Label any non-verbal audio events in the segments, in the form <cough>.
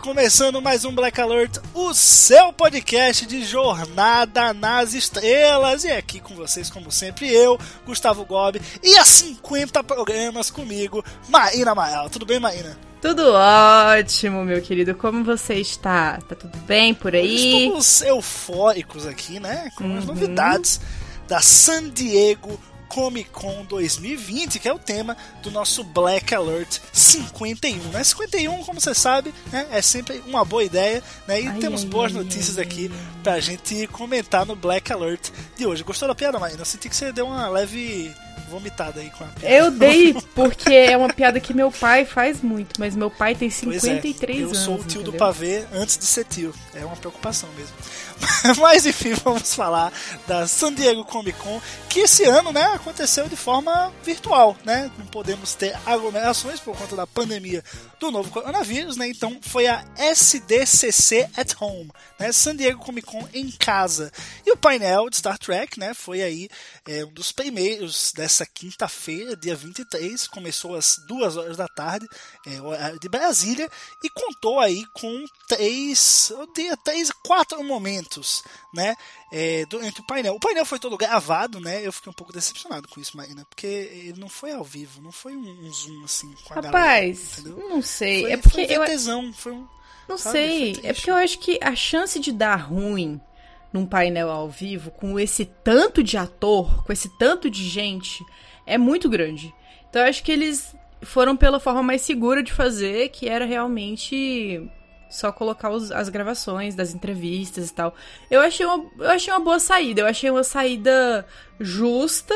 Começando mais um Black Alert, o seu podcast de jornada nas estrelas. E aqui com vocês, como sempre, eu, Gustavo Gobi, e há 50 programas comigo, Maína Mael. Tudo bem, Maína? Tudo ótimo, meu querido. Como você está? Tá tudo bem por aí? Estamos eufóricos aqui, né? Com as novidades da San Diego Comic Con 2020, que é o tema do nosso Black Alert 51, né? 51, como você sabe, né? é sempre uma boa ideia, né? E Ai, temos ai, boas ai, notícias aqui pra gente comentar no Black Alert de hoje. Gostou da piada, Marina? Eu senti que você deu uma leve vomitada aí com a piada. Eu dei <laughs> porque é uma piada que meu pai faz muito, mas meu pai tem Pois é, 53 eu anos. sou o tio do entendeu? pavê antes de ser tio. É uma preocupação mesmo. <laughs> Mas enfim, vamos falar da San Diego Comic Con, que esse ano, né, aconteceu de forma virtual, né? Não podemos ter aglomerações por conta da pandemia do novo coronavírus, né? Então foi a SDCC at Home, né? San Diego Comic Con em casa. E o painel de Star Trek, né, foi aí é, um dos primeiros dessa quinta-feira, dia 23, começou às duas horas da tarde, é, horário de Brasília, e contou aí com três, eu diria três, quatro momentos, né, é, durante o painel. O painel foi todo gravado, né, eu fiquei um pouco decepcionado com isso, Marina, porque ele não foi ao vivo, não foi um, um zoom assim com a galera, Rapaz, entendeu? não sei. Foi, é porque foi eu VTzão, foi um... não sabe, sei. É porque eu acho que a chance de dar ruim num painel ao vivo com esse tanto de ator, com esse tanto de gente, é muito grande. Então eu acho que eles foram pela forma mais segura de fazer, que era realmente só colocar os- as gravações das entrevistas e tal. Eu achei, uma, eu achei uma boa saída, eu achei uma saída justa,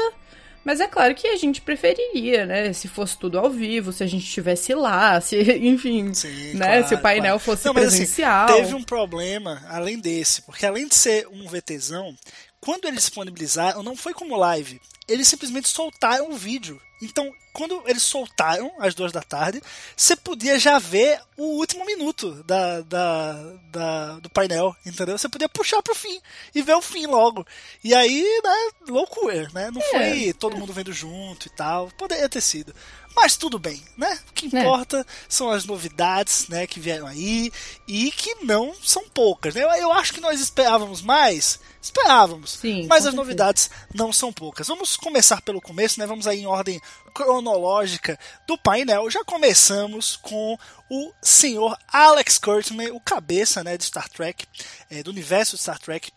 mas é claro que a gente preferiria, né? Se fosse tudo ao vivo, se a gente estivesse lá, se, <laughs> enfim, Sim, né? claro, se o painel claro. fosse Não, mas, assim, presencial. teve um problema além desse, porque além de ser um VTzão, quando eles disponibilizaram, não foi como live, eles simplesmente soltaram o vídeo. Então, quando eles soltaram às duas da tarde, você podia já ver o último minuto da, da, da- do painel, entendeu? Você podia puxar pro fim e ver o fim logo. E aí, né, loucura, né? Não foi todo mundo vendo junto e tal. Poderia ter sido. Mas tudo bem, né? O que É. importa são as novidades, né, que vieram aí e que não são poucas, né? Eu, eu acho que nós esperávamos mais, esperávamos, Sim, mas as certeza. novidades não são poucas. Vamos começar pelo começo, né? Vamos aí em ordem cronológica do painel. Já começamos com o senhor Alex Kurtzman, o cabeça, né, de Star Trek, eh, do universo de Star Trek,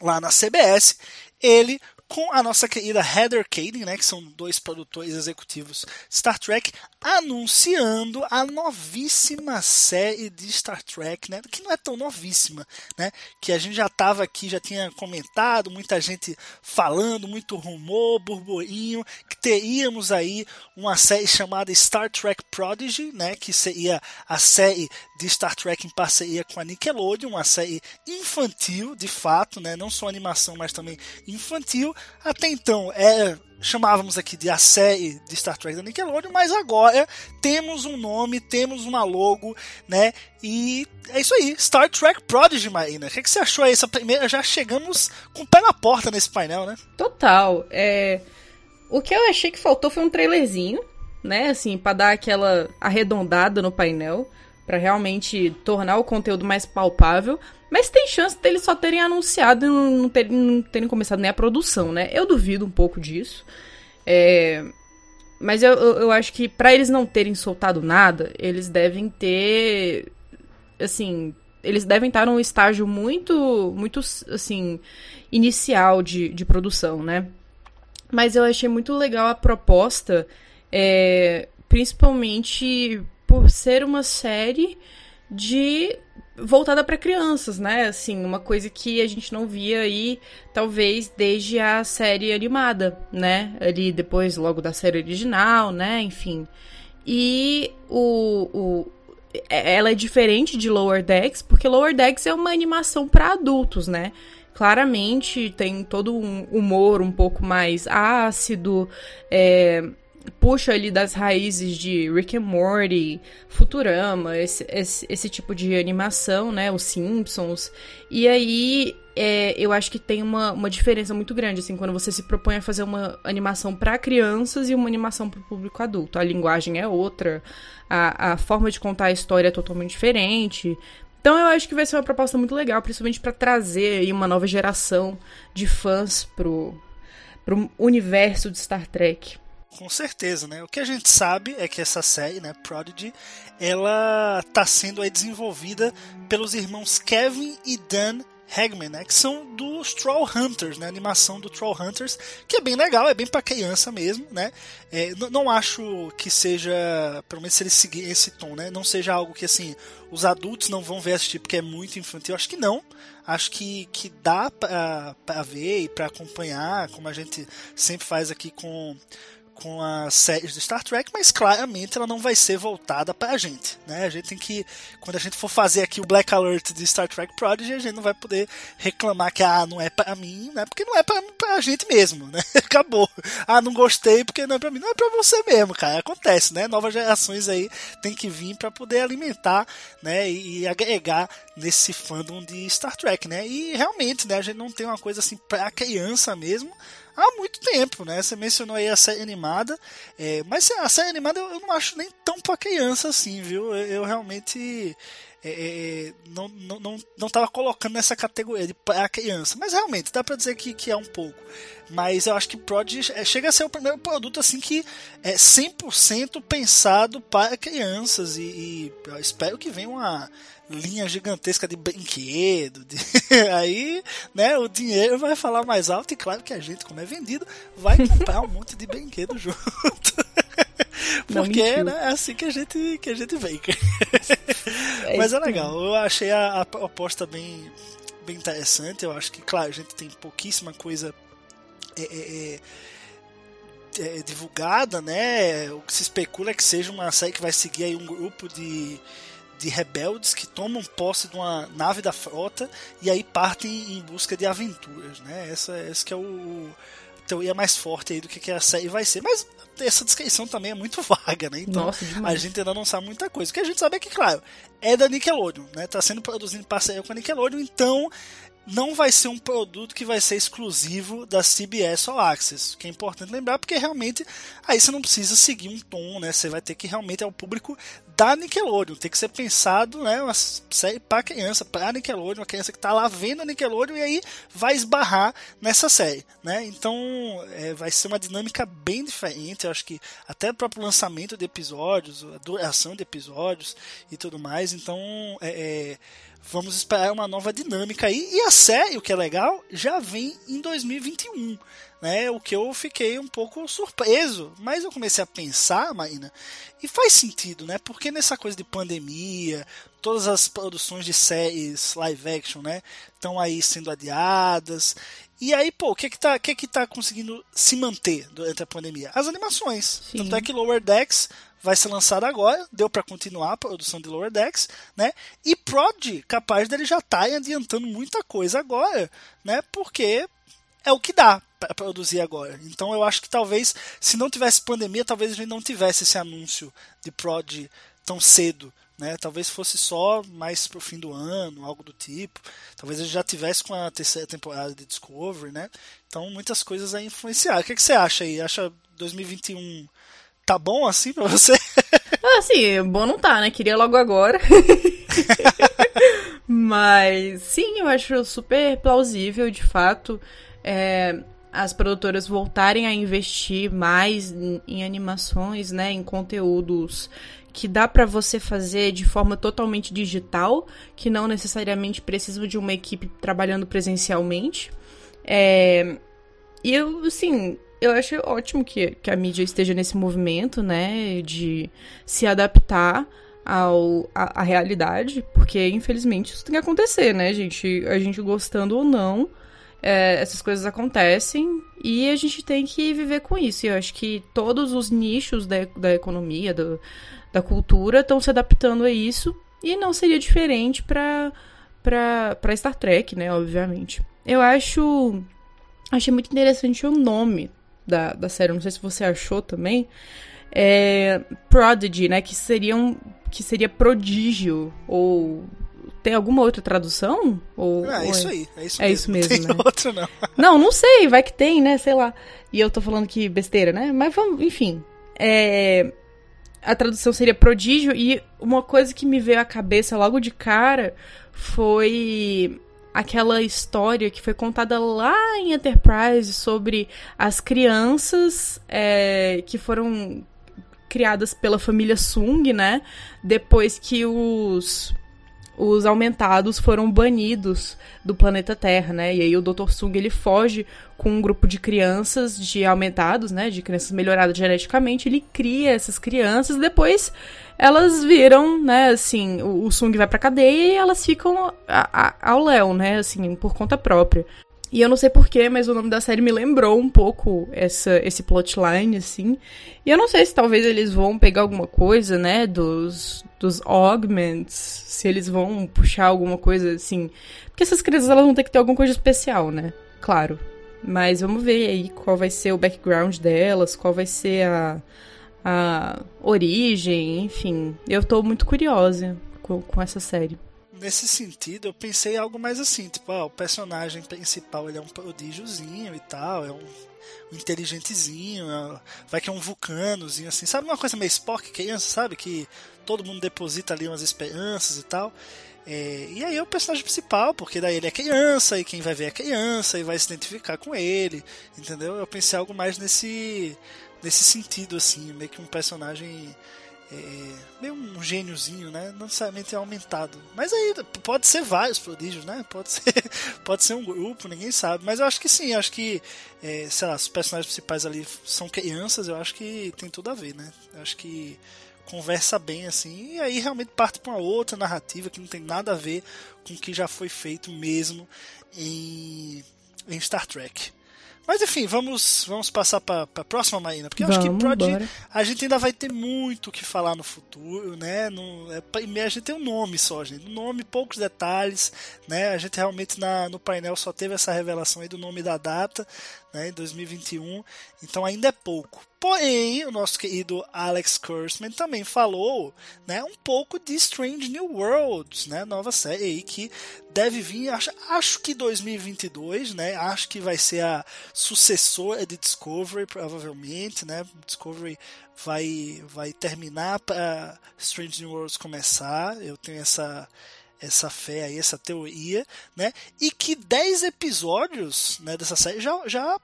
lá na CBS, ele com a nossa querida Heather Caden, né, que são dois produtores executivos Star Trek, anunciando a novíssima série de Star Trek, né, que não é tão novíssima, né, que a gente já estava aqui, já tinha comentado, muita gente falando, muito rumor, burburinho, que teríamos aí uma série chamada Star Trek Prodigy, né, que seria a série de Star Trek em parceria com a Nickelodeon, uma série infantil, de fato, né, não só animação, mas também infantil. Até então era chamávamos aqui de a série de Star Trek da Nickelodeon, mas agora temos um nome, temos uma logo, né? E é isso aí, Star Trek Prodigy, Marina. O que, que você achou aí? Essa primeira, já chegamos com o pé na porta nesse painel, né? Total. É... O que eu achei que faltou foi um trailerzinho, né? Assim, pra dar aquela arredondada no painel, pra realmente tornar o conteúdo mais palpável. Mas tem chance deles só terem anunciado e não, terem, não terem começado nem a produção, né? Eu duvido um pouco disso. É... Mas eu, eu, acho que pra eles não terem soltado nada, eles devem ter. Assim. Eles devem estar num estágio muito, muito, assim, inicial de, de produção, né? Mas eu achei muito legal a proposta, é, principalmente por ser uma série de voltada para crianças, né? Assim, uma coisa que a gente não via aí, talvez, desde a série animada, né? Ali depois, logo da série original, né? Enfim. E o, o, ela é diferente de Lower Decks, porque Lower Decks é uma animação para adultos, né? Claramente tem todo um humor um pouco mais ácido, é, puxa ali das raízes de Rick and Morty, Futurama, esse, esse, esse tipo de animação, né? Os Simpsons. E aí é, eu acho que tem uma, uma diferença muito grande, assim, quando você se propõe a fazer uma animação para crianças e uma animação para o público adulto. A linguagem é outra, a, a forma de contar a história é totalmente diferente. Então eu acho que vai ser uma proposta muito legal, principalmente para trazer aí uma nova geração de fãs pro, pro universo de Star Trek. Com certeza, né? O que a gente sabe é que essa série, né, Prodigy, ela está sendo aí desenvolvida pelos irmãos Kevin e Dan Hagman, né, que são dos Troll Hunters, né, animação do Troll Hunters, que é bem legal, é bem para criança mesmo, né? É, não acho que seja, pelo menos se eles seguirem esse tom, né, não seja algo que assim os adultos não vão ver assistir porque é muito infantil. Acho que não. Acho que, que dá para ver e para acompanhar, como a gente sempre faz aqui com com as séries do Star Trek, mas claramente ela não vai ser voltada para a gente, né? A gente tem que, quando a gente for fazer aqui o Black Alert de Star Trek Prodigy, a gente não vai poder reclamar que ah, não é para mim, né? Porque não é para a gente mesmo, né? <laughs> Acabou. Ah, não gostei porque não é para mim, não é para você mesmo, cara. Acontece, né? Novas gerações aí tem que vir para poder alimentar, né? E, e agregar nesse fandom de Star Trek, né? E realmente, né? A gente não tem uma coisa assim para criança mesmo há muito tempo, né? Você mencionou aí a série animada, é, mas a série animada eu, eu, não acho nem tão pra criança assim, viu? Eu, eu realmente é, é, é não, não, não, não tava colocando nessa categoria de pra criança, mas realmente dá pra dizer que, que é um pouco. Mas eu acho que Prod é, chega a ser o primeiro produto assim que é 100% pensado para crianças e, e espero que venha uma linha gigantesca de brinquedo. De... <laughs> Aí, né, o dinheiro vai falar mais alto e claro que a gente, como é vendido, vai comprar um monte de brinquedo <laughs> junto. Porque né, é assim que a gente, que a gente vem. <laughs> É Mas é legal, eu achei a, a aposta bem, bem interessante. Eu acho que, claro, a gente tem pouquíssima coisa. É, é, é, é divulgada, né? O que se especula é que seja uma série que vai seguir aí um grupo de, de rebeldes que tomam posse de uma nave da frota e aí partem em busca de aventuras, né? Essa, essa que é o teoria mais forte aí do que, que a série vai ser. Mas essa descrição também é muito <laughs> vaga, né? Então Nossa, a gente ainda não sabe muita coisa. O que a gente sabe é que, claro, é da Nickelodeon, né? Tá sendo produzido em parceria com a Nickelodeon, então não vai ser um produto que vai ser exclusivo da CBS All Access, que é importante lembrar, porque realmente aí você não precisa seguir um tom, né? Você vai ter que realmente é o público da Nickelodeon, tem que ser pensado, né? Uma série para criança, para Nickelodeon, uma criança que está lá vendo a Nickelodeon e aí vai esbarrar nessa série, né? Então é, vai ser uma dinâmica bem diferente, eu acho que até o próprio lançamento de episódios, a duração de episódios e tudo mais, então é, é vamos esperar uma nova dinâmica aí. E a série, o que é legal, já vem em 2021. Né, o que eu fiquei um pouco surpreso, mas eu comecei a pensar, Marina, e faz sentido, né? Porque nessa coisa de pandemia, todas as produções de séries live action, né, estão aí sendo adiadas. E aí, pô, o que é que tá, o que é que tá conseguindo se manter durante a pandemia? As animações. Sim. Tanto é que Lower Decks vai ser lançado agora, deu para continuar a produção de Lower Decks, né? E Prod, capaz dele já tá adiantando muita coisa agora, né? Porque é o que dá para produzir agora. Então eu acho que talvez, se não tivesse pandemia, talvez a gente não tivesse esse anúncio de Prod tão cedo. Né? Talvez fosse só mais pro fim do ano, algo do tipo. Talvez gente já tivesse com a terceira temporada de Discovery, né? Então muitas coisas a influenciar. O que, que você acha aí? Acha 2021 tá bom assim pra você? <laughs> Ah, sim, bom não tá, né? Queria logo agora. <laughs> Mas sim, eu acho super plausível, de fato, é, as produtoras voltarem a investir mais em, em animações, né? Em conteúdos que dá para você fazer de forma totalmente digital, que não necessariamente precisam de uma equipe trabalhando presencialmente. É, e eu, assim, eu acho ótimo que, que a mídia esteja nesse movimento, né, de se adaptar ao, a, a realidade, porque infelizmente isso tem que acontecer, né, gente? A gente gostando ou não, é, essas coisas acontecem e a gente tem que viver com isso. E eu acho que todos os nichos da, da economia, do, da cultura, estão se adaptando a isso e não seria diferente para para Star Trek, né, obviamente. Eu acho achei muito interessante o nome da, da série, não sei se você achou também. É, Prodigy, né, que seria um, que seria prodígio ou tem alguma outra tradução? Ou, Ah, é ou isso aí, é isso É mesmo. isso mesmo, Tem né? <laughs> não. Não, não sei, vai que tem, né? Sei lá. E eu tô falando que besteira, né? Mas vamos, enfim. É, A tradução seria prodígio, e uma coisa que me veio à cabeça logo de cara foi aquela história que foi contada lá em Enterprise sobre as crianças é, que foram criadas pela família Sung, né? Depois que os os aumentados foram banidos do planeta Terra, né? E aí o Dr. Sung ele foge com um grupo de crianças de aumentados, né? De crianças melhoradas geneticamente. Ele cria essas crianças. Depois elas viram, né? Assim, o, o Sung vai pra cadeia e elas ficam a- a- ao léu, né? Assim, por conta própria. E eu não sei porquê, mas o nome da série me lembrou um pouco essa, esse plotline, assim. E eu não sei se talvez eles vão pegar alguma coisa, né, dos, dos augments, se eles vão puxar alguma coisa, assim. Porque essas crianças, elas vão ter que ter alguma coisa especial, né? Claro. Mas vamos ver aí qual vai ser o background delas, qual vai ser a, a origem, enfim. Eu tô muito curiosa com, com essa série. Nesse sentido, eu pensei algo mais assim, tipo, ah, o personagem principal ele é um prodígiozinho e tal, é um, um inteligentezinho, é- vai que é um vulcanozinho, assim, sabe uma coisa meio Spock, criança, sabe? Que todo mundo deposita ali umas esperanças e tal. É, e aí é o personagem principal, porque daí ele é criança, e quem vai ver é criança, e vai se identificar com ele, entendeu? Eu pensei algo mais nesse, nesse sentido, assim, meio que um personagem é, meio um gêniozinho, né? Não necessariamente é aumentado. Mas aí pode ser vários prodígios, né? Pode ser, <laughs> pode ser um grupo, ninguém sabe. Mas eu acho que sim, acho que, é, sei lá, os personagens principais ali são crianças, eu acho que tem tudo a ver, né? Eu acho que conversa bem assim, e aí realmente parte para uma outra narrativa que não tem nada a ver com o que já foi feito mesmo em, em Star Trek. Mas enfim, vamos, vamos passar para a próxima, Marina, porque eu acho que bora. a gente ainda vai ter muito o que falar no futuro, né? Não, é, a gente tem um nome só, gente. Um nome, poucos detalhes, né? A gente realmente na, no painel só teve essa revelação aí do nome da data, né? Em 2021. Então ainda é pouco. Porém, o nosso querido Alex Kurtzman também falou, né? Um pouco de Strange New Worlds, né? Nova série aí que deve vir, acho, acho que 2022, né? Acho que vai ser a sucessora de Discovery, provavelmente, né? Discovery vai, vai terminar para Strange New Worlds começar. Eu tenho essa essa fé aí, essa teoria, né? E que 10 episódios, né, dessa série já já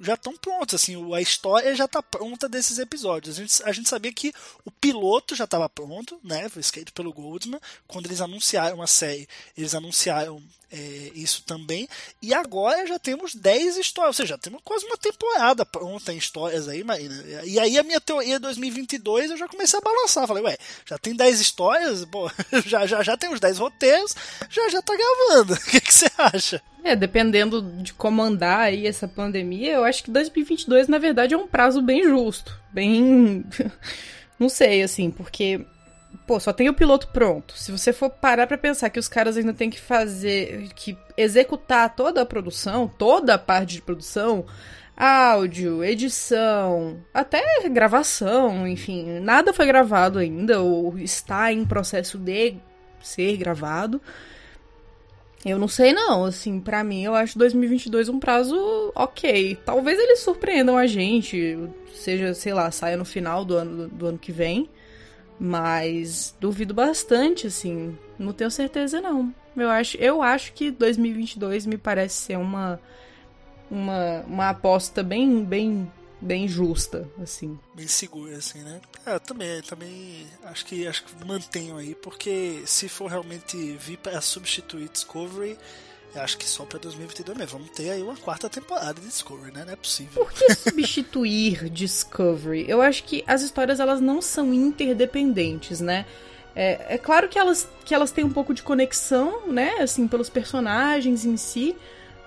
já estão prontos, assim, a história já está pronta desses episódios. A gente, a gente sabia que o piloto já estava pronto, né? Foi escrito pelo Goldman. Quando eles anunciaram a série, eles anunciaram é, isso também. E agora já temos 10 histórias, ou seja, já temos quase uma temporada pronta em histórias aí, Marina. E aí a minha teoria 2022 eu já comecei a balançar. Falei, ué, já tem 10 histórias? Pô, <laughs> já, já, já tem os 10 roteiros, já já tá gravando. <laughs> O que, que você acha? É, dependendo de como andar aí essa pandemia, eu acho que 2022, na verdade, é um prazo bem justo. Bem. <laughs> Não sei, assim, porque. Pô, só tem o piloto pronto. Se você for parar pra pensar que os caras ainda têm que fazer. que executar toda a produção, toda a parte de produção, áudio, edição, até gravação, enfim, nada foi gravado ainda, ou está em processo de ser gravado. Eu não sei não, assim, pra mim eu acho 2022 um prazo ok. Talvez eles surpreendam a gente, seja, sei lá, saia no final do ano, do ano que vem, mas duvido bastante, assim, não tenho certeza não. Eu acho, eu acho que 2022 me parece ser uma uma, uma aposta bem bem bem justa, assim. bem segura, assim, né? Eu também, também acho que acho que mantenho aí, porque se for realmente vir para substituir Discovery, eu acho que só para 2022 mesmo. Vamos ter aí uma quarta temporada de Discovery, né? Não é possível. Por que <laughs> substituir Discovery? Eu acho que as histórias elas não são interdependentes, né? É, é claro que elas, que elas têm um pouco de conexão, né? Assim, pelos personagens em si.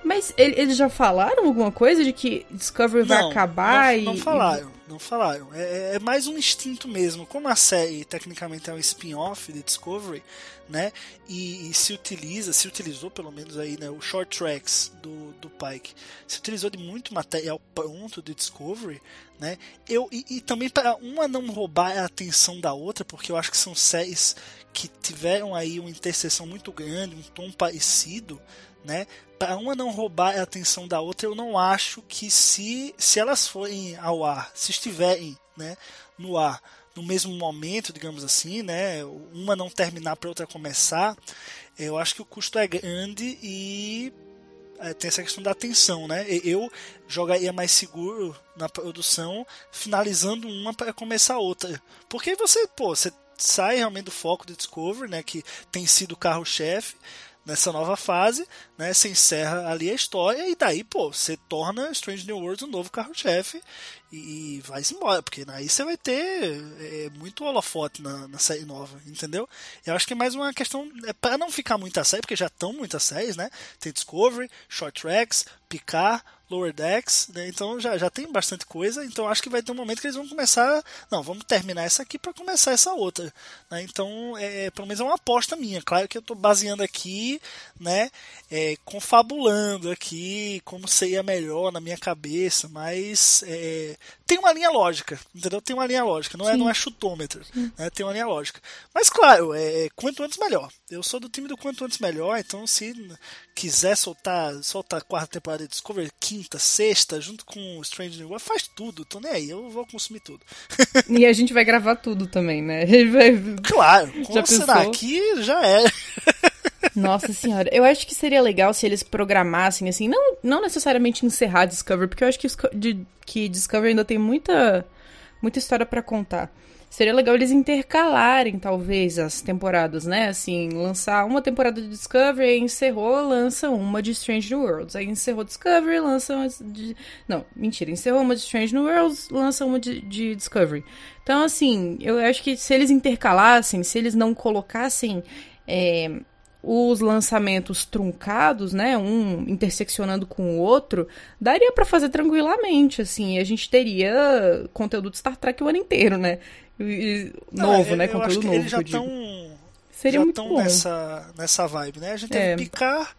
Mas ele- eles já falaram alguma coisa de que Discovery vai acabar não, e. não falaram, não falaram. É, é mais um instinto mesmo. Como a série tecnicamente é um spin-off de Discovery, né? E, e se utiliza, se utilizou pelo menos aí, né? O short tracks do, do Pike se utilizou de muito material pronto de Discovery, né? Eu e, e também para uma não roubar a atenção da outra, porque eu acho que são séries que tiveram aí uma interseção muito grande, um tom parecido, né? Para uma não roubar a atenção da outra, eu não acho que se, se elas forem ao ar, se estiverem né, no ar no mesmo momento, digamos assim, né, uma não terminar para outra começar, eu acho que o custo é grande e é, tem essa questão da atenção, né? Eu jogaria mais seguro na produção, finalizando uma para começar outra. Porque você, pô, você sai realmente do foco do Discovery, né, que tem sido o carro-chefe nessa nova fase, né? Você encerra ali a história e daí, pô, você torna Strange New Worlds um novo carro-chefe e, vai embora, porque aí você vai ter é, muito holofote na, na série nova, entendeu? Eu acho que é mais uma questão é, para não ficar muita série, porque já estão muitas séries, né? Tem Discovery, Short Tracks, Picard, Lower Decks, né? então já, já tem bastante coisa. Então acho que vai ter um momento que eles vão começar. Não, vamos terminar essa aqui para começar essa outra. Né? Então, é, pelo menos é uma aposta minha. Claro que eu estou baseando aqui, né? É, confabulando aqui como seria melhor na minha cabeça, mas é, tem uma linha lógica, entendeu? Tem uma linha lógica, não é, não é chutômetro, né? tem uma linha lógica. Mas claro, é, quanto antes melhor. Eu sou do time do quanto antes melhor, então se quiser soltar, soltar a quarta temporada de Discovery, quinta, sexta, junto com o Strange New World, faz tudo, tô nem aí, eu vou consumir tudo. <laughs> E a gente vai gravar tudo também, né? Vai- <laughs> Claro, com Já o Senna pensou? aqui já é. <laughs> Nossa senhora, eu acho que seria legal se eles programassem, assim, não, não necessariamente encerrar Discovery, porque eu acho que, que Discovery ainda tem muita, muita história pra contar. Seria legal eles intercalarem, talvez, as temporadas, né? Assim, lançar uma temporada de Discovery, aí encerrou, lança uma de Strange New Worlds. Aí encerrou Discovery, lança uma de... Não, mentira, encerrou uma de Strange New Worlds, lança uma de, de Discovery. Então, assim, eu acho que se eles intercalassem, se eles não colocassem... é, os lançamentos truncados, né, um interseccionando com o outro, daria pra fazer tranquilamente, assim, a gente teria conteúdo de Star Trek o ano inteiro, né? E- novo, Ah, né, conteúdo novo, eles já estão Seria já muito bom. nessa, nessa vibe, né? A gente teve É. Picard,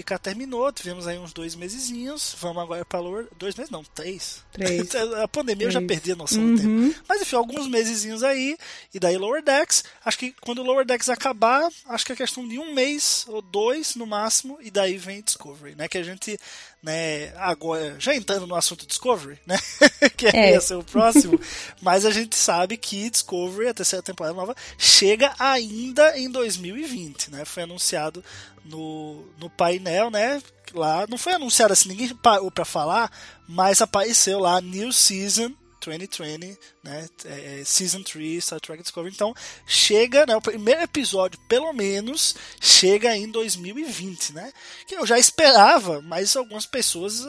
Picard terminou, tivemos aí uns dois mesezinhos, vamos agora pra Lower... Dois meses não, três. Três. <laughs> a pandemia eu já Três. perdi a noção do tempo. Uhum. Mas enfim, alguns mesezinhos aí, e daí Lower Decks. Acho que quando o Lower Decks acabar, acho que é questão de um mês ou dois no máximo, e daí vem Discovery, né? Que a gente, né, agora, já entrando no assunto Discovery, né? <laughs> que É. ia ser o próximo, mas a gente sabe que Discovery, a terceira temporada nova, chega ainda em 2020, né? Foi anunciado no, no painel, né? Lá, não foi anunciado assim, ninguém parou pra falar, mas apareceu lá New Season 2020, né? É, Season 3, Star Trek Discovery. Então, chega, né? O primeiro episódio, pelo menos, chega em 2020, né? Que eu já esperava, mas algumas pessoas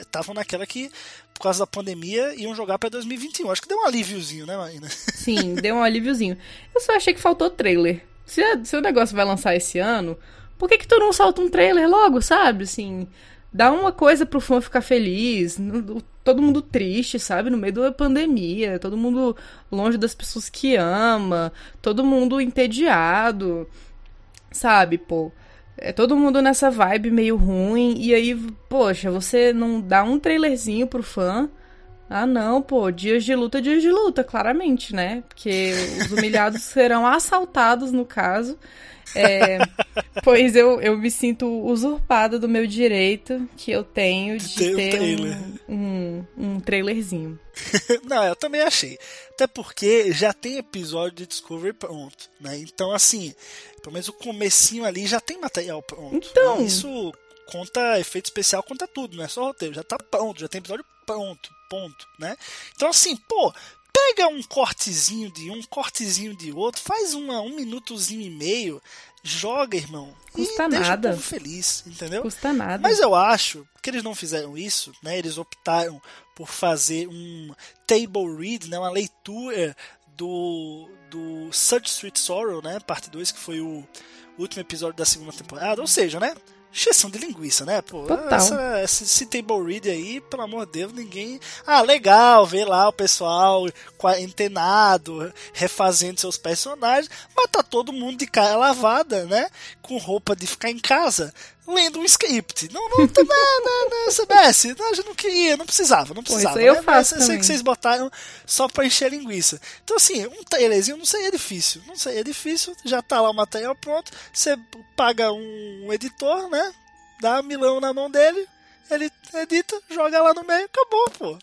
estavam naquela que, por causa da pandemia, iam jogar pra 2021. Acho que deu um alíviozinho, né, Marina? <laughs> Sim, deu um alíviozinho. Eu só achei que faltou trailer. Se, se o negócio vai lançar esse ano, por que que tu não solta um trailer logo, sabe? Assim, dá uma coisa pro fã ficar feliz. Todo mundo triste, sabe? No meio da pandemia, todo mundo longe das pessoas que ama, todo mundo entediado, sabe, pô? É todo mundo nessa vibe meio ruim, e aí, poxa, você não dá um trailerzinho pro fã. Ah, não, pô, dias de luta, dias de luta, claramente, né? Porque os humilhados <laughs> serão assaltados, no caso. É, pois eu, eu me sinto usurpada do meu direito que eu tenho de ter um trailer. um, um, um trailerzinho. <laughs> Não, eu também achei. Até porque já tem episódio de Discovery pronto, né? Então, assim, pelo menos o comecinho ali já tem material pronto. Então. né? Isso conta efeito especial, conta tudo, não é só roteiro. Já tá pronto, já tem episódio pronto, ponto, né? Então, assim, pô, pega um cortezinho de um, cortezinho de outro, faz uma, um minutozinho e meio, joga, irmão. Custa deixa nada. povo feliz, entendeu? Custa nada. Mas eu acho que eles não fizeram isso, né? Eles optaram por fazer um table read, né? uma leitura do, do Such Sweet Sorrow, né? Parte 2, que foi o último episódio da segunda temporada. Ou seja, né? Encheção de linguiça, né? Pô, Total. essa, esse table read aí, pelo amor de Deus, ninguém. Ah, legal ver lá o pessoal quarentenado, refazendo seus personagens, mas tá todo mundo de cara lavada, né? Com roupa de ficar em casa, lendo um script. Não, não, <laughs> não, não, não, CBS, não, a gente não queria, não precisava, não precisava. isso eu né? faço Mas eu sei que vocês botaram só pra encher linguiça. Então, assim, um trailerzinho não seria difícil. Não seria difícil, já tá lá o material pronto. Você paga um editor, né? Dá milão na mão dele, ele edita, joga lá no meio, acabou, pô.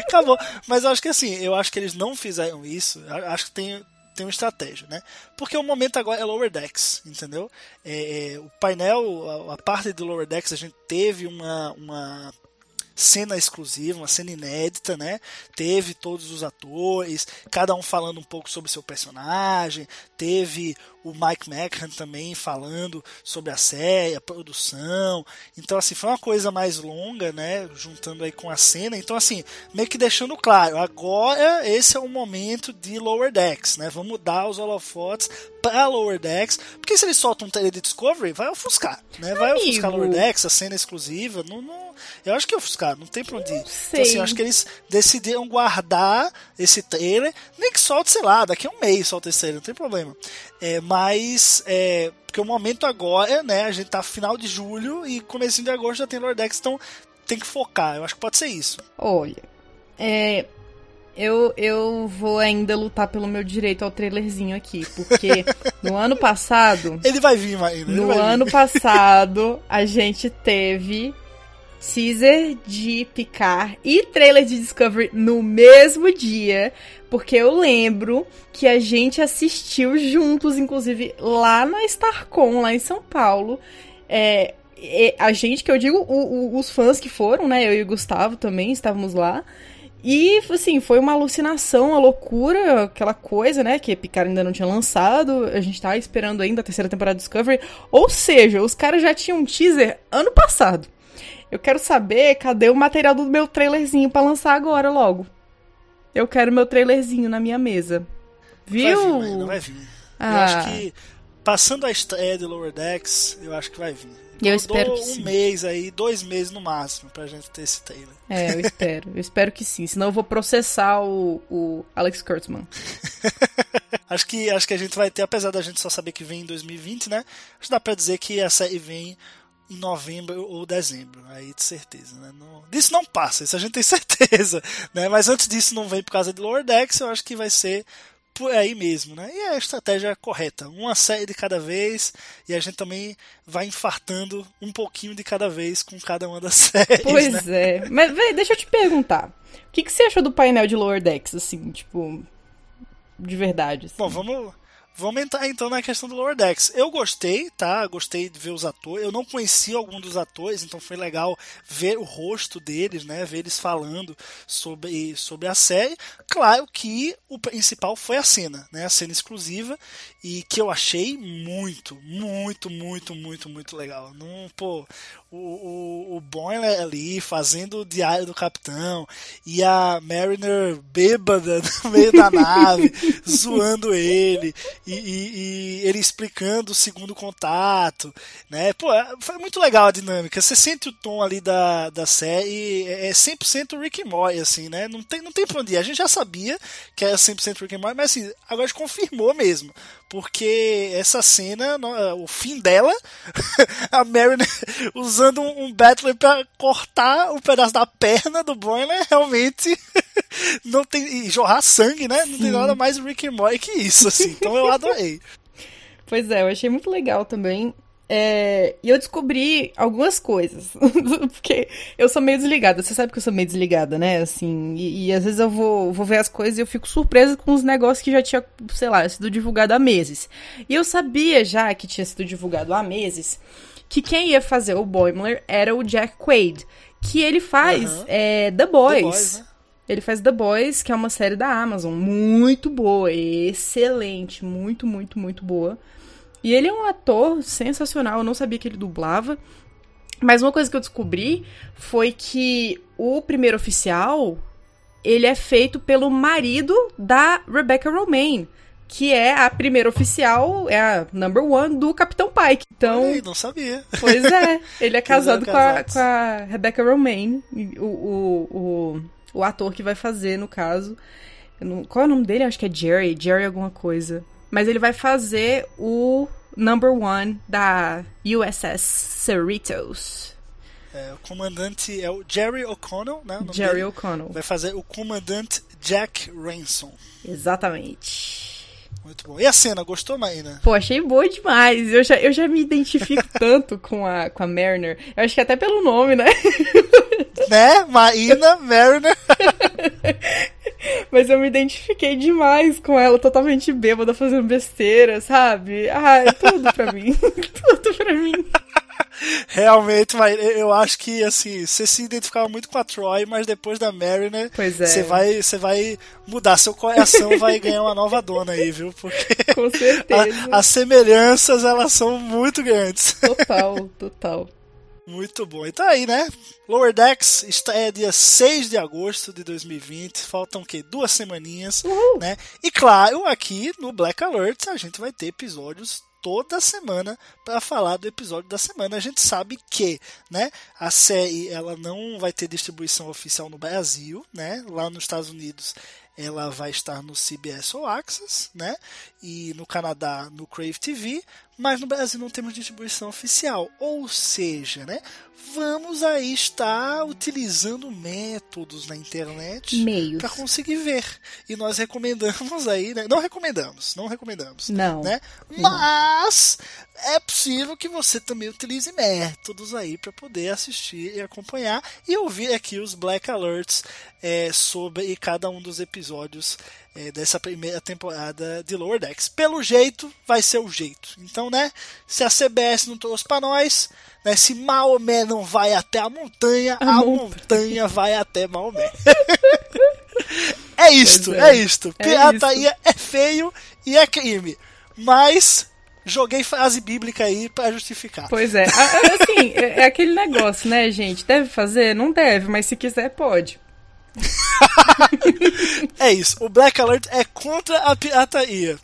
<laughs> acabou. Mas eu acho que assim, eu acho que eles não fizeram isso. eu Acho que tem, tem uma estratégia, né? Porque o momento agora é Lower Decks, entendeu? É, é, o painel, a, a parte do Lower Decks, a gente teve uma, uma cena exclusiva, uma cena inédita, né? Teve todos os atores, cada um falando um pouco sobre seu personagem, teve o Mike McCann também falando sobre a série, a produção. Então, assim, foi uma coisa mais longa, né? Juntando aí com a cena. Então, assim, meio que deixando claro, agora esse é o momento de Lower Decks, né? Vamos dar os holofotes para Lower Decks, porque se eles soltam um trailer de Discovery, vai ofuscar, né? Vai Amigo. ofuscar Lower Decks, a cena exclusiva, não, não, eu acho que ia ofuscar, não tem pra onde ir. Então, assim, eu acho que eles decidiram guardar esse trailer, nem que solte, sei lá, daqui a um mês solta esse trailer, não tem problema. É, mas, é, porque o momento agora, né, a gente tá final de julho e comecinho de agosto já tem Lower Decks, então tem que focar, eu acho que pode ser isso. Olha, é, eu, eu vou ainda lutar pelo meu direito ao trailerzinho aqui, porque <laughs> no ano passado, Ele vai vir ele no vai vir. ano passado, <laughs> a gente teve teaser de Picard e trailer de Discovery no mesmo dia, porque eu lembro que a gente assistiu juntos, inclusive lá na Starcom, lá em São Paulo. É, a gente, que eu digo, o- o- os fãs que foram, né? Eu e o Gustavo também estávamos lá. E, assim, foi uma alucinação, uma loucura, aquela coisa, né? Que Picard ainda não tinha lançado, a gente tava esperando ainda a terceira temporada de Discovery. Ou seja, os caras já tinham um teaser ano passado. Eu quero saber cadê o material do meu trailerzinho pra lançar agora logo. Eu quero meu trailerzinho na minha mesa. Viu? Vai vir, Marina, vai vir. Eu Ah. acho que, passando a estreia de Lower Decks, eu acho que vai vir. Eu Eu espero dou que um sim. mês aí, dois meses no máximo, pra gente ter esse trailer. É, eu espero. Eu espero que sim. Senão eu vou processar o, o Alex Kurtzman. <laughs> Acho que, acho que a gente vai ter, apesar da gente só saber que vem em 2020, né? Acho que dá pra dizer que a série vem em novembro ou dezembro, aí de certeza, né? Não, disso não passa, isso a gente tem <laughs> certeza, né? Mas antes disso não vem por causa de Lower Decks, eu acho que vai ser por aí mesmo, né? E é a estratégia correta, uma série de cada vez e a gente também vai infartando um pouquinho de cada vez com cada uma das <laughs> séries, Pois né? é. Mas, véi, deixa eu te perguntar. O que, que você achou do painel de Lower Decks, assim, tipo. De verdade. assim? Bom, vamos, vamos entrar então na questão do Lower Decks. Eu gostei, tá? Gostei de ver os atores. Eu não conhecia algum dos atores, então foi legal ver o rosto deles, né? Ver eles falando sobre, sobre a série. Claro que o principal foi a cena, né? A cena exclusiva e que eu achei muito, muito, muito, muito, muito legal. Não, pô, o, o, o ali fazendo o diário do capitão e a Mariner bêbada <laughs> no meio da nave, zoando ele e, e- e ele explicando o segundo contato, né? Pô, foi muito legal a dinâmica. Você sente o tom ali da, da série, é 100% Rick and Morty, assim, né? Não tem, não tem pra onde ir. A gente já sabia que era 100% Rick and Morty, mas assim, agora a gente confirmou mesmo. Porque essa cena, no- o fim dela, <laughs> a Mariner <laughs> usando um, Battler pra cortar um pedaço da perna do Boiler, realmente <laughs> não tem. E jorrar sangue, né? Não tem nada mais Rick and Morty que isso, assim. Então eu adorei. Pois é, eu achei muito legal também. É, e eu descobri algumas coisas. <laughs> Porque eu sou meio desligada. Você sabe que eu sou meio desligada, né? Assim, e, e às vezes eu vou, vou ver as coisas e eu fico surpresa com os negócios que já tinha, sei lá, sido divulgado há meses. E eu sabia já que tinha sido divulgado há meses que quem ia fazer o Boimler era o Jack Quaid. Que ele faz é, The Boys. The Boys, né? Ele faz The Boys, que é uma série da Amazon, muito boa, excelente, muito, muito, muito boa. E ele é um ator sensacional, eu não sabia que ele dublava. Mas uma coisa que eu descobri foi que o primeiro oficial, ele é feito pelo marido da Rebecca Romaine, que é a primeira oficial, é a number one do Capitão Pike. Então, Ei, não sabia. pois é, <laughs> ele é casado com a, com a Rebecca Romaine, o, o, o, o ator que vai fazer, no caso. Não- qual é o nome dele? Acho que é Jerry, Jerry alguma coisa. Mas ele vai fazer o number one da USS Cerritos. É, o comandante é o Jerry O'Connell, né? Jerry. O'Connell. Vai fazer o comandante Jack Ransom. Exatamente. Muito bom. E a cena, gostou, Maína? Pô, achei boa demais. Eu já, eu já me identifico <laughs> tanto com a, com a Mariner. Eu acho que até pelo nome, né? né? <laughs> Maína, Mariner. <laughs> Mas eu me identifiquei demais com ela, totalmente bêbada, fazendo besteira, sabe? Ah, é tudo pra mim. <laughs> tudo pra mim. <laughs> Realmente, mas eu acho que assim, você se identificava muito com a Troy, mas depois da Mariner, Pois é. você vai, você vai mudar seu coração, vai ganhar uma nova dona aí, viu? Porque Com certeza. <laughs> a- as semelhanças elas são muito grandes. Total, total. Muito bom. Então aí, né? Lower Decks estreia dia 6 de agosto de 2020. Faltam o quê? Duas semaninhas, Uhul. né? E claro, aqui no Black Alert a gente vai ter episódios toda semana para falar do episódio da semana. A gente sabe que, né, a série ela não vai ter distribuição oficial no Brasil, né? Lá nos Estados Unidos ela vai estar no CBS All Access, né? E no Canadá no Crave TV, mas no Brasil não temos distribuição oficial. Ou seja, né? Vamos aí estar utilizando métodos na internet para conseguir ver. E nós recomendamos aí, né? Não recomendamos, não recomendamos. Não. Né? Mas é possível que você também utilize métodos aí para poder assistir e acompanhar e ouvir aqui os Black Alerts é, sobre cada um dos episódios é, dessa primeira temporada de Lower Decks. Pelo jeito, vai ser o jeito. Então, né? Se a CBS não trouxe para nós, né? Se Maomé não vai até a montanha, a, A montanha vai até Maomé. <laughs> é isto, é. é. isto. É Pirataria é feio e é crime. Mas joguei frase bíblica aí pra justificar. Pois é. Assim, é é aquele negócio, né, gente? Deve fazer? Não deve, mas se quiser, pode. <laughs> É isso. O Black Alert é contra a pirataria.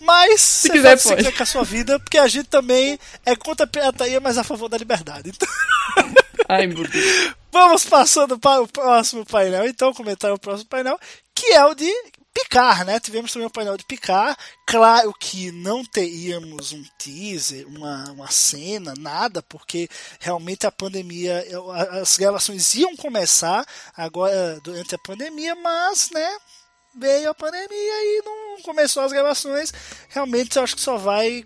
Mas se quiser, pode. você quiser com a sua vida, porque a gente também é contra a pirataria, mas a favor da liberdade. Então, <laughs> Ai, meu Deus. vamos passando para o próximo painel. Então, comentar o próximo painel, que é o de Picar, né? Tivemos também o painel de Picar. Claro que não teríamos um teaser, uma, uma cena, nada, porque realmente a pandemia, as gravações iam começar agora durante a pandemia, mas, né? Veio a pandemia e não começou as gravações. Realmente eu acho que só vai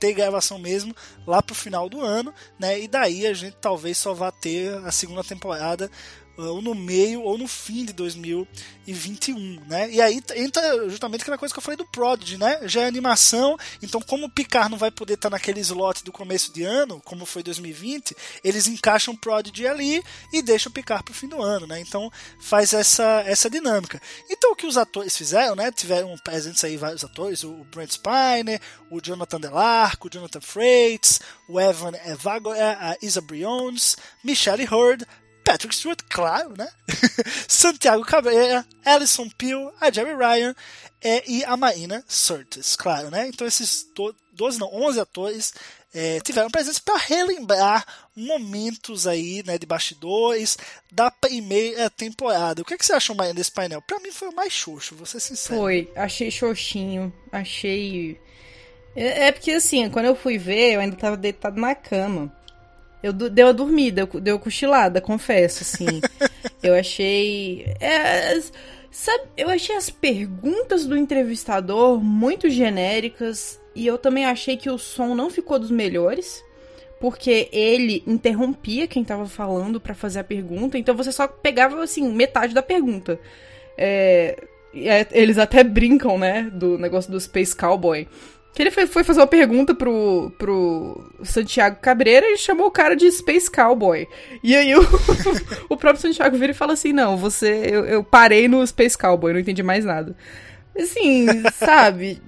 ter gravação mesmo lá pro final do ano, né? E daí a gente talvez só vá ter a segunda temporada ou no meio ou no fim de 2021, né? E aí entra justamente aquela coisa que eu falei do Prodigy, né? Já é animação, então como o Picard não vai poder estar naquele slot do começo de ano, como foi 2020, eles encaixam o Prodigy ali e deixam o Picard pro fim do ano, né? Então faz essa, essa dinâmica. Então o que os atores fizeram, né? Tiveram presentes aí vários atores, o Brent Spiner, o Jonathan Delarco, o Jonathan Freitas, o Evan Evagora, a Isa Briones, Michelle Hurd, Patrick Stewart, claro, né? <laughs> Santiago Cabrera, Alison Peel, a Jerry Ryan é, e a Marina Sirtis, claro, né? Então esses to- 12, não, 11 atores é, tiveram presença para relembrar momentos aí, né, de bastidores da primeira temporada. O que, é que você achou, Marina, desse painel? Pra mim foi o mais xoxo, vou ser sincero. Foi, achei xoxinho, achei. É, é porque assim, quando eu fui ver, eu ainda tava deitado na cama. Eu deu a dormida, eu, deu cochilada, confesso, assim. <laughs> eu achei. é, sabe, eu achei as perguntas do entrevistador muito genéricas. E eu também achei que o som não ficou dos melhores. Porque ele interrompia quem tava falando pra fazer a pergunta. Então você só pegava, assim, metade da pergunta. É, é, eles até brincam, né, do negócio do Space Cowboy. Que ele foi, foi fazer uma pergunta pro, pro Santiago Cabreira e chamou o cara de Space Cowboy. E aí o, <laughs> o próprio Santiago vira e fala assim: Não, você. Eu, eu parei no Space Cowboy, não entendi mais nada. Assim, <laughs> sabe?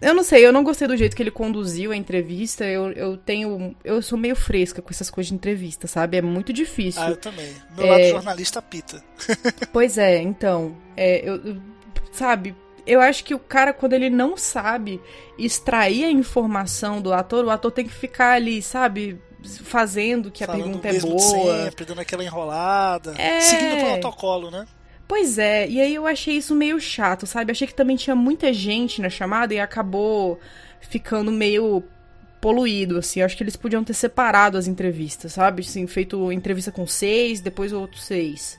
eu não sei, eu não gostei do jeito que ele conduziu a entrevista. Eu, eu tenho. Eu sou meio fresca com essas coisas de entrevista, sabe? É muito difícil. Ah, eu também. Meu lado É. jornalista pita. <laughs> Pois é, então. É, eu, eu- sabe, eu acho que o cara, quando ele não sabe extrair a informação do ator, o ator tem que ficar ali, sabe, fazendo que a Falando pergunta é boa. sempre, dando aquela enrolada. É. Seguindo o protocolo, né? Pois é, e aí eu achei isso meio chato, sabe? Achei que também tinha muita gente na chamada e acabou ficando meio poluído, assim. Eu acho que eles podiam ter separado as entrevistas, sabe? Assim, feito entrevista com seis, depois outros seis.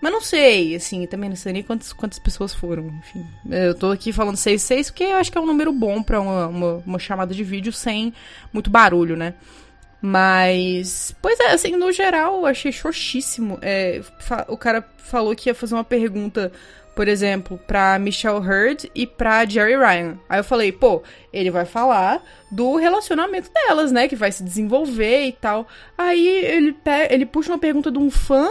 Mas não sei, assim, também não sei nem quantas, quantas pessoas foram, enfim. Eu tô aqui falando seis, seis, porque eu acho que é um número bom pra uma, uma, uma chamada de vídeo sem muito barulho, né? Mas, pois é, assim, no geral, eu achei xoxíssimo. É, o cara falou que ia fazer uma pergunta, por exemplo, pra Michelle Hurd e pra Jerry Ryan. Aí eu falei, pô, ele vai falar do relacionamento delas, né? Que vai se desenvolver e tal. Aí ele, ele puxa uma pergunta de um fã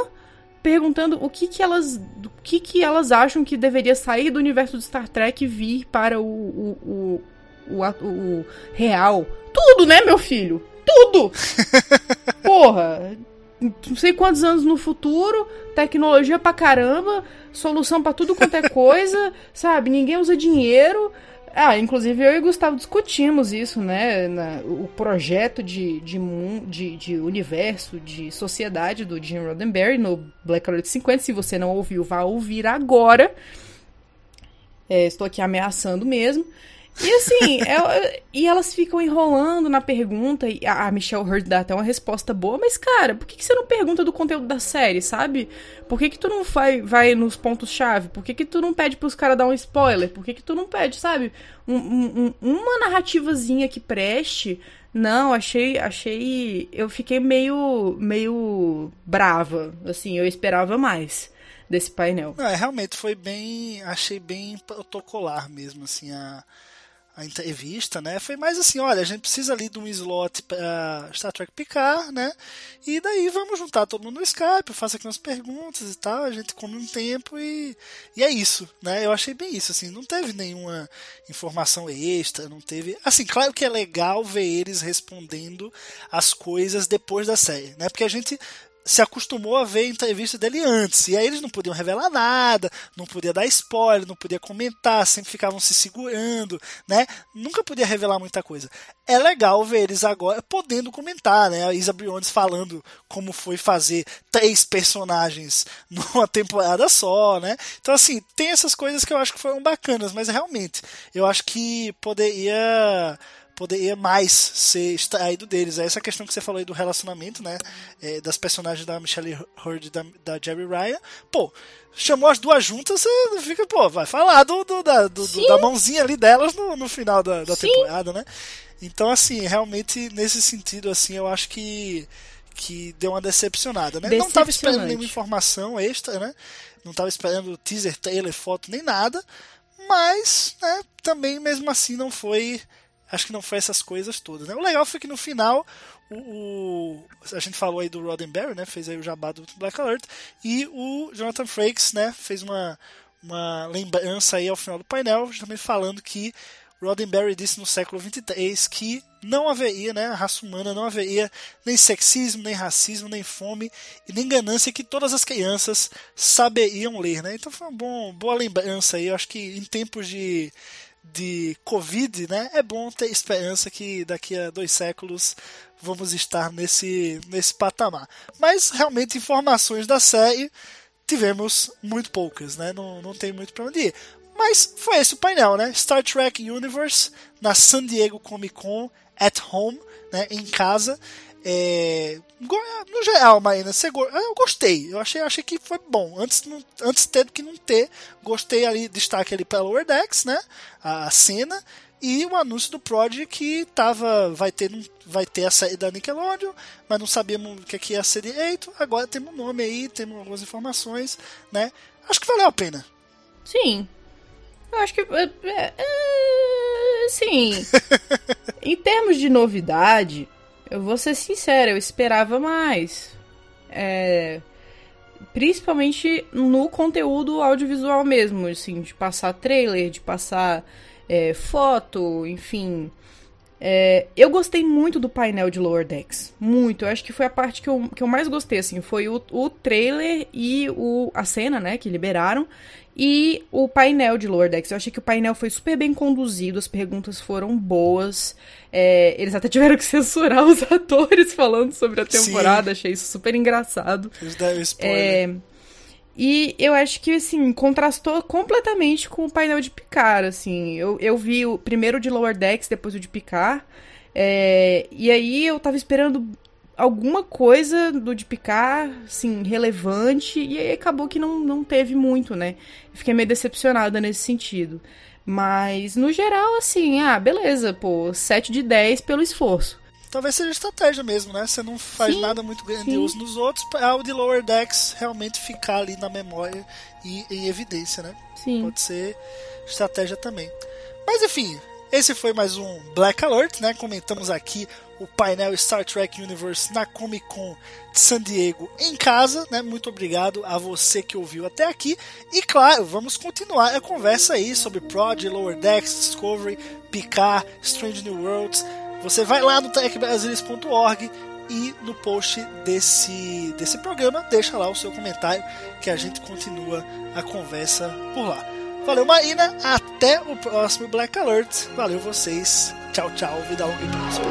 perguntando o que que elas o que que elas acham que deveria sair do universo de Star Trek e vir para o o, o, o, o real. Tudo, né, meu filho? Tudo! <laughs> Porra! Não sei quantos anos no futuro, tecnologia pra caramba, solução pra tudo quanto é coisa, sabe? Ninguém usa dinheiro. Ah, inclusive eu e o Gustavo discutimos isso, né? na- o projeto de, de, de, de universo, de sociedade do Gene Roddenberry no Black Alert 50. Se você não ouviu, vá ouvir agora. É, estou aqui ameaçando mesmo. E assim, é- e elas ficam enrolando na pergunta, e a Michelle Hurd dá até uma resposta boa, mas cara, por que, que você não pergunta do conteúdo da série, sabe? Por que, que tu não vai, vai nos pontos-chave? Por que, que tu não pede pros caras dar um spoiler? Por que, que tu não pede, sabe? Um- um- uma narrativazinha que preste. Não, achei, achei. Eu fiquei meio, meio brava. Assim, eu esperava mais desse painel. Não, é, realmente foi bem. Achei bem protocolar mesmo, assim, a, a entrevista, né? Foi mais assim: olha, a gente precisa ali de um slot pra Star Trek picar, né? E daí vamos juntar todo mundo no Skype, faça aqui umas perguntas e tal, a gente come um tempo e, e é isso, né? Eu achei bem isso, assim, não teve nenhuma informação extra, não teve. Assim, claro que é legal ver eles respondendo as coisas depois da série, né? Porque a gente se acostumou a ver entrevista dele antes. E aí eles não podiam revelar nada, não podia dar spoiler, não podia comentar, sempre ficavam se segurando, né? Nunca podia revelar muita coisa. É legal ver eles agora podendo comentar, né? A Isa Briones falando como foi fazer três personagens <laughs> numa temporada só, né? Então, assim, tem essas coisas que eu acho que foram bacanas, mas realmente, eu acho que poderia poderia mais ser extraído deles. É essa questão que você falou aí do relacionamento, né? É, das personagens da Michelle Hurd e da, da Jerry Ryan. Pô, chamou as duas juntas, você fica, pô, vai falar do, do- da, do- do- da mãozinha ali delas no, no final da, da temporada, né? Então, assim, realmente, nesse sentido, assim, eu acho que que deu uma decepcionada, né? Não tava esperando nenhuma informação extra, né? Não tava esperando teaser, trailer, foto, nem nada. Mas, né, também mesmo assim não foi. Acho que não foi essas coisas todas, né? O legal foi que no final o, o- a gente falou aí do Roddenberry, né? Fez aí o jabá do Black Alert e o Jonathan Frakes, né? Fez uma, uma lembrança aí ao final do painel, também falando que Roddenberry disse no século 23 que não haveria, né, a raça humana não haveria nem sexismo, nem racismo, nem fome e nem ganância que todas as crianças saberiam ler, né? Então foi uma bom, boa lembrança aí. Eu acho que em tempos de, de Covid, né, é bom ter esperança que daqui a dois séculos vamos estar nesse, nesse patamar. Mas realmente informações da série tivemos muito poucas, né? Não, não tem muito pra onde ir. Mas foi esse o painel, né? Star Trek Universe na San Diego Comic Con at home, né? Em casa. É, no geral, Marina, você eu gostei. Eu achei, achei que foi bom. Antes, não- antes ter do que não ter, gostei ali, destaque ali para Lower Decks, né? A, a cena e o anúncio do Prodigy que tava, vai ter, vai ter a série da Nickelodeon, mas não sabíamos o que, que ia ser direito. Agora temos um nome aí, temos algumas informações, né? Acho que valeu a pena. Sim. Eu acho que. é, é, é, sim. <laughs> em termos de novidade, eu vou ser sincera, eu esperava mais. É, principalmente no conteúdo audiovisual mesmo, assim, de passar trailer, de passar é, foto, enfim. É, eu gostei muito do painel de Lower Decks. Muito. Eu acho que foi a parte que eu, que eu mais gostei, assim. Foi o, o trailer e o, a cena, né, que liberaram. E o painel de Lower Decks. Eu achei que o painel foi super bem conduzido, as perguntas foram boas. É, eles até tiveram que <laughs> censurar os atores falando sobre a temporada. Sim. Achei isso super engraçado. Eles deram spoiler. É, e eu acho que, assim, contrastou completamente com o painel de Picard, assim. Eu, eu vi o primeiro de Lower Decks, depois o de Picard. É, e aí eu tava esperando alguma coisa do de Picard, assim, relevante. E aí acabou que não, não teve muito, né? Fiquei meio decepcionada nesse sentido. Mas, no geral, assim, ah, beleza, pô, 7 de 10 pelo esforço talvez seja estratégia mesmo, né? Você não faz sim, nada muito grandioso sim. nos outros, para o de Lower Decks realmente ficar ali na memória e em evidência, né? Sim. Pode ser estratégia também. Mas enfim, esse foi mais um Black Alert, né? Comentamos aqui o painel Star Trek Universe na Comic Con de San Diego em casa, né? Muito obrigado a você que ouviu até aqui. E claro, vamos continuar a conversa aí sobre Prod, Lower Decks, Discovery, Picard, Strange New Worlds. Você vai lá no techbrasilis.org e no post desse, desse programa deixa lá o seu comentário que a gente continua a conversa por lá. Valeu, Marina. Até o próximo Black Alert. Valeu vocês. Tchau, tchau. Vida longa e próxima.